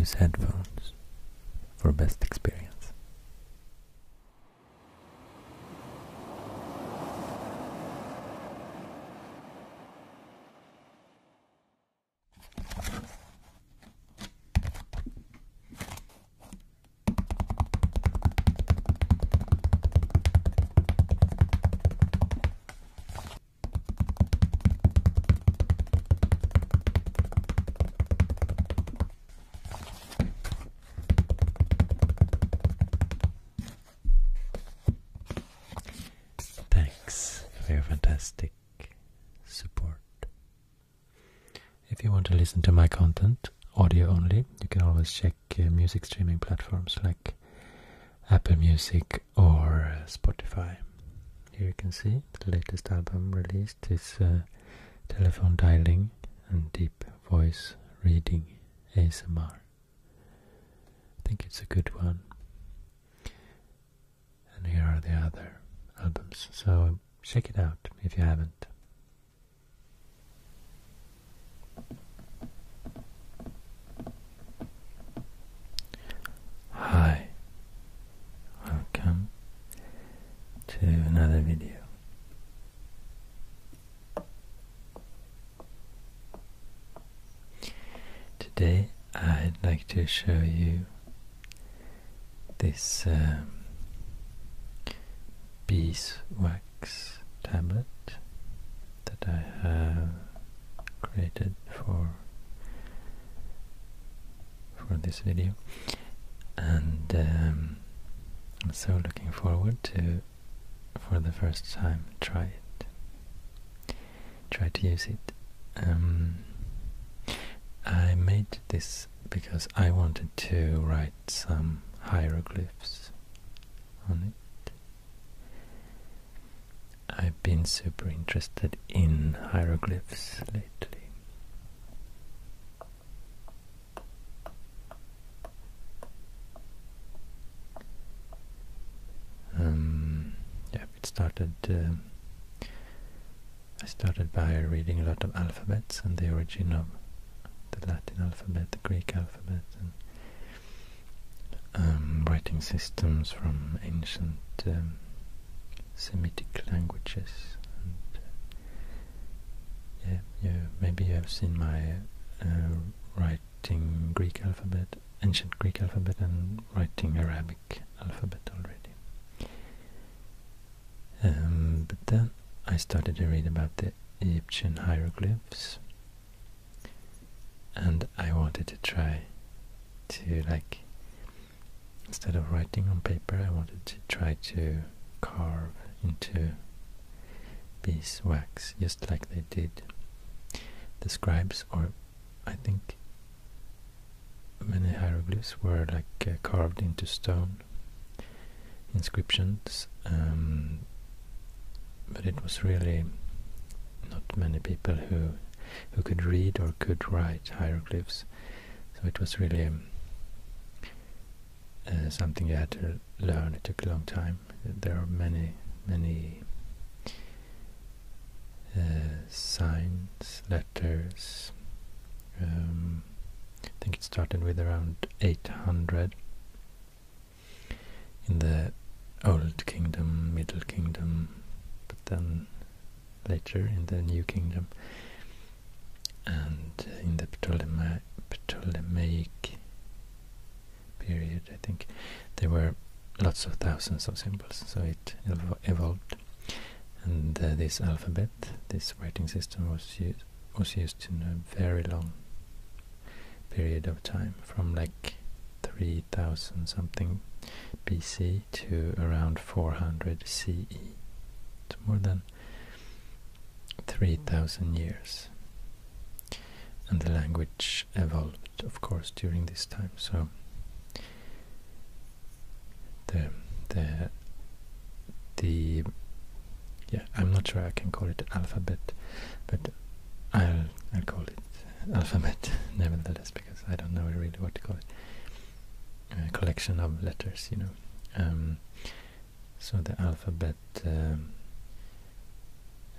use headphones for best experience. If you want to listen to my content, audio only, you can always check uh, music streaming platforms like Apple Music or uh, Spotify. Here you can see the latest album released is uh, Telephone Dialing and Deep Voice Reading ASMR. I think it's a good one. And here are the other albums, so check it out if you haven't. Hi, welcome to another video. Today I'd like to show you this um, beeswax tablet that I have created for for this video. And um, I'm so looking forward to for the first time try it. Try to use it. Um, I made this because I wanted to write some hieroglyphs on it I've been super interested in hieroglyphs lately. Um, yeah, it started. Uh, I started by reading a lot of alphabets and the origin of the Latin alphabet, the Greek alphabet, and um, writing systems from ancient um, Semitic languages. And, uh, yeah, you, maybe you have seen my uh, writing Greek alphabet, ancient Greek alphabet, and writing Arabic alphabet already. Um, but then I started to read about the Egyptian hieroglyphs, and I wanted to try to like instead of writing on paper, I wanted to try to carve into beeswax just like they did the scribes or I think many hieroglyphs were like uh, carved into stone inscriptions um, but it was really not many people who who could read or could write hieroglyphs. So it was really um, uh, something you had to learn. It took a long time. There are many many uh, signs, letters. Um, I think it started with around 800 in the Old Kingdom, Middle Kingdom, but then later in the New Kingdom and in the Ptolemy Ptolemaic period, I think there were lots of thousands of symbols, so it ev evolved. And uh, this alphabet, this writing system, was used was used in a very long period of time, from like 3000 something BC to around 400 CE. It's more than 3000 years. And the language evolved, of course, during this time. So the the the yeah I'm not sure I can call it alphabet but I'll I'll call it alphabet nevertheless because I don't know really what to call it a collection of letters you know um, so the alphabet um,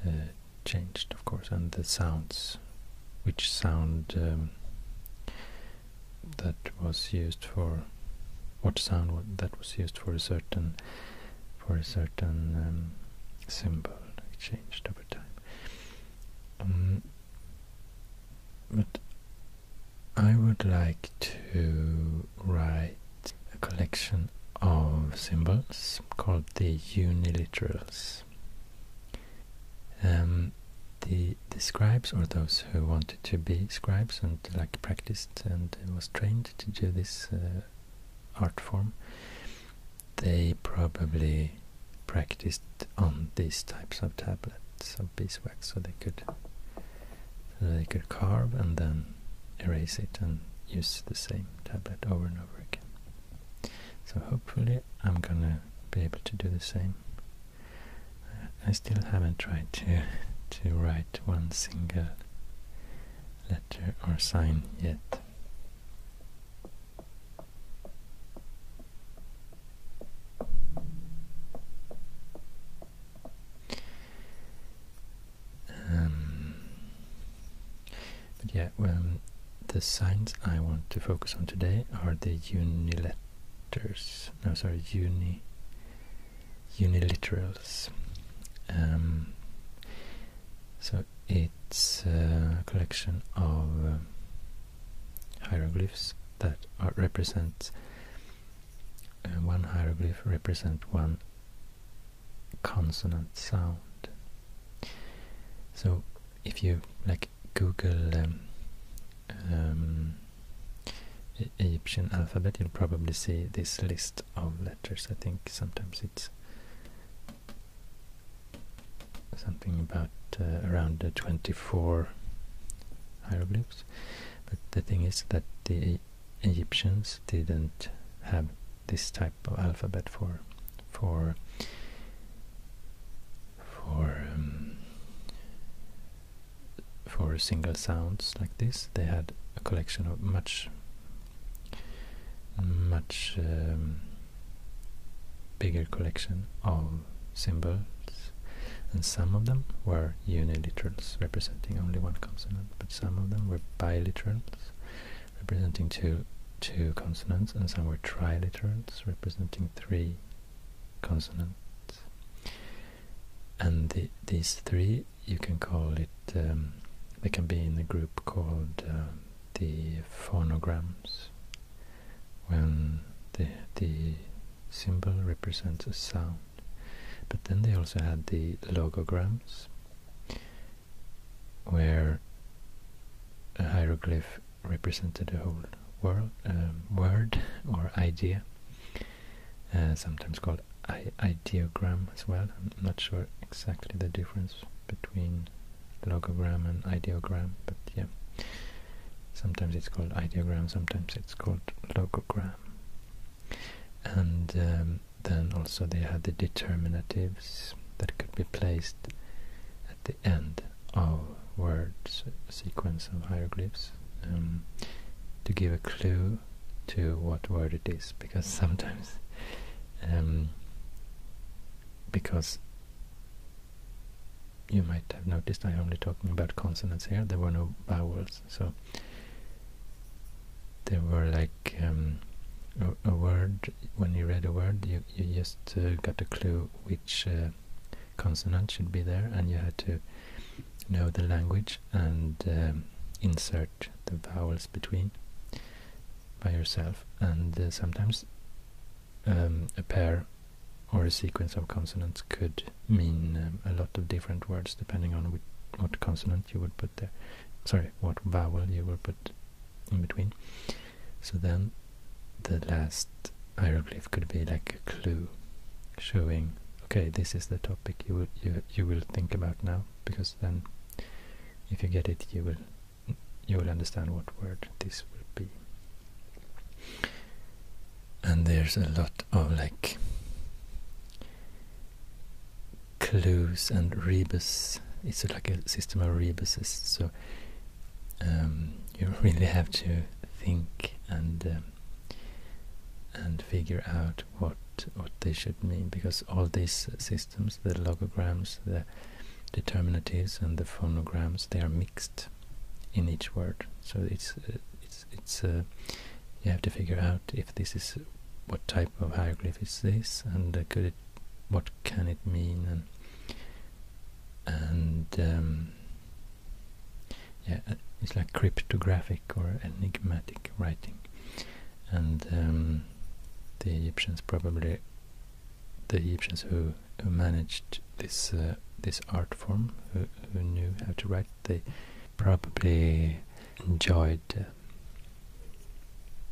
uh, changed of course and the sounds which sound um, that was used for what sound that was used for a certain for a certain um, symbol. It changed over time. Um, but I would like to write a collection of symbols called the uniliterals. Um, the, the scribes, or those who wanted to be scribes and like practiced and was trained to do this uh, art form, they probably practiced on these types of tablets of beeswax, so they could so they could carve and then erase it and use the same tablet over and over again. So hopefully I'm gonna be able to do the same. I still haven't tried to to write one single letter or sign yet. Um, but yeah, well, um, the signs I want to focus on today are the uniletters. No, sorry, uni uniliterals. Um, so it's a collection of uh, hieroglyphs that are, represent uh, one hieroglyph represent one consonant sound. So if you like Google um, um, Egyptian alphabet, you'll probably see this list of letters. I think sometimes it's something about around uh, 24 hieroglyphs. But the thing is that the Egyptians didn't have this type of alphabet for for for um, for single sounds like this. They had a collection of much much um, bigger collection of symbols and some of them were uniliterals representing only one consonant but some of them were biliterals representing two two consonants and some were triliterals representing three consonants. And the, these three you can call it um, they can be in a group called uh, the phonograms when the the symbol represents a sound but then they also had the logograms where a hieroglyph represented a whole world, um, word or idea, uh, sometimes called ideogram as well. I'm not sure exactly the difference between logogram and ideogram, but yeah, sometimes it's called ideogram, sometimes it's called logogram. And um, then also they had the determinatives that could be placed at the end of words, sequence of hieroglyphs, um, to give a clue to what word it is, because sometimes, um, because you might have noticed I'm only talking about consonants here, there were no vowels, so there were like um, a, a, word, when you read a word, you, you just uh, got a clue which uh, consonant should be there, and you had to know the language and um, insert the vowels between by yourself. And uh, sometimes um, a pair or a sequence of consonants could mean um, a lot of different words depending on which, what consonant you would put there. Sorry, what vowel you would put in between. So then the last hieroglyph could be like a clue showing okay this is the topic you will you, you will think about now because then if you get it you will you will understand what word this will be. And there's a lot of like clues and rebus. It's like a system of rebuses. So um, you really have to think and um, and figure out what what they should mean because all these systems the logograms the determinatives and the phonograms they are mixed in each word so it's uh, it's. It's uh, you have to figure out if this is what type of hieroglyph is this, and uh, could it, what can it mean, and and um, yeah, uh, it's like cryptographic or enigmatic writing, and um, the Egyptians probably the Egyptians who who managed this uh, this art form, who, who knew how to write, they probably enjoyed uh,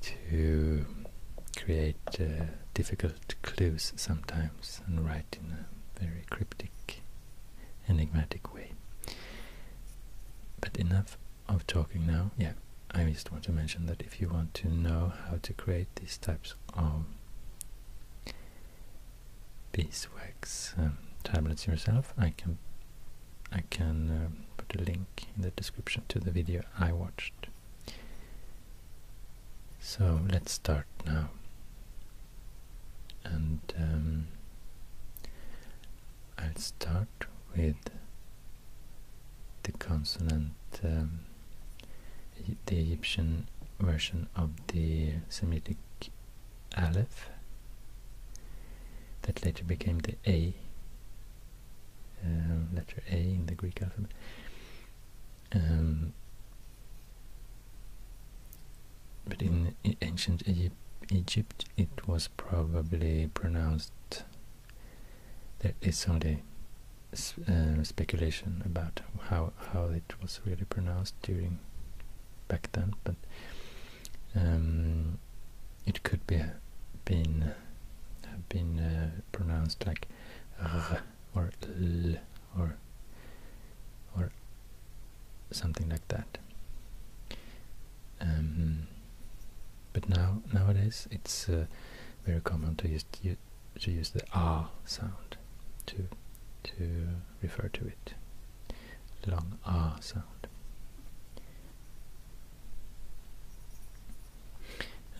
to create uh, difficult clues sometimes and write in a very cryptic, enigmatic way. But enough of talking now. Yeah, I just want to mention that if you want to know how to create these types of beeswax um, tablets yourself, I can I can um, put a link in the description to the video I watched. So let's start now. And um, I'll start with the consonant, um, the Egyptian version of the Semitic Aleph that later became the A, uh, letter A in the Greek alphabet. Um, but in, in ancient Egypt, Egypt, it was probably pronounced. There is only uh, speculation about how how it was really pronounced during back then, but um, it could be been been uh, pronounced like r or l or or something like that. Um, but now nowadays it's uh, very common to use to use the ah sound to to refer to it. Long ah sound.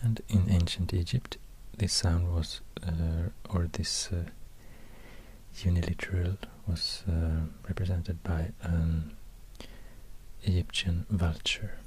And in ancient Egypt, this sound was, uh, or this uh, uniliteral was uh, represented by an Egyptian vulture.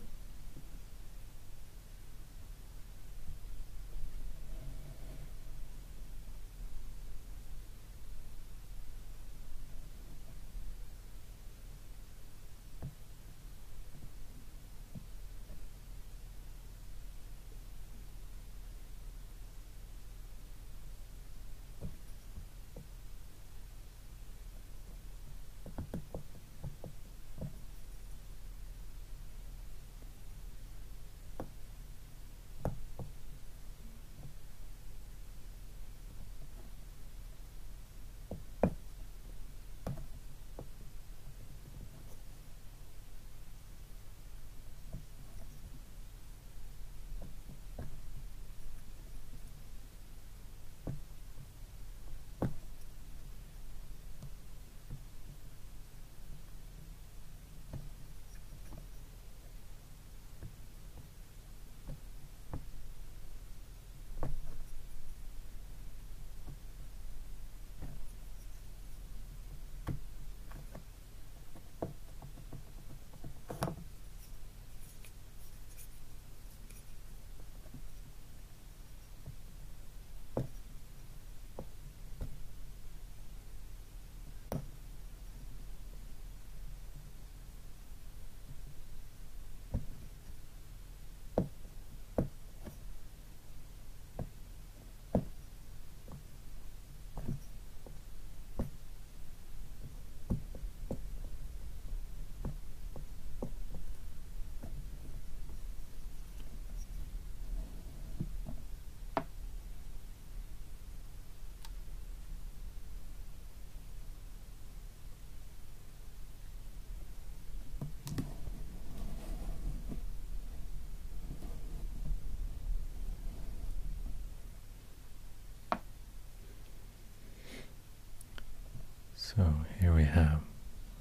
So here we have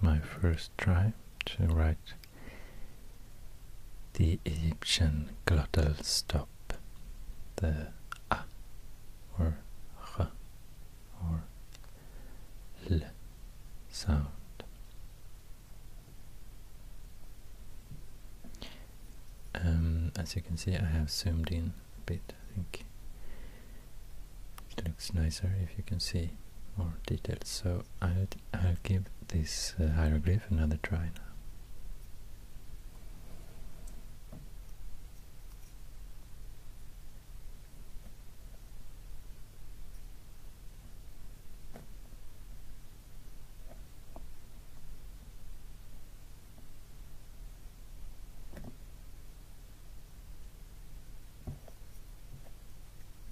my first try to write the Egyptian glottal stop, the a or h or l sound. Um, as you can see I have zoomed in a bit I think it looks nicer if you can see more details. So I'll, I'll give this uh, hieroglyph another try now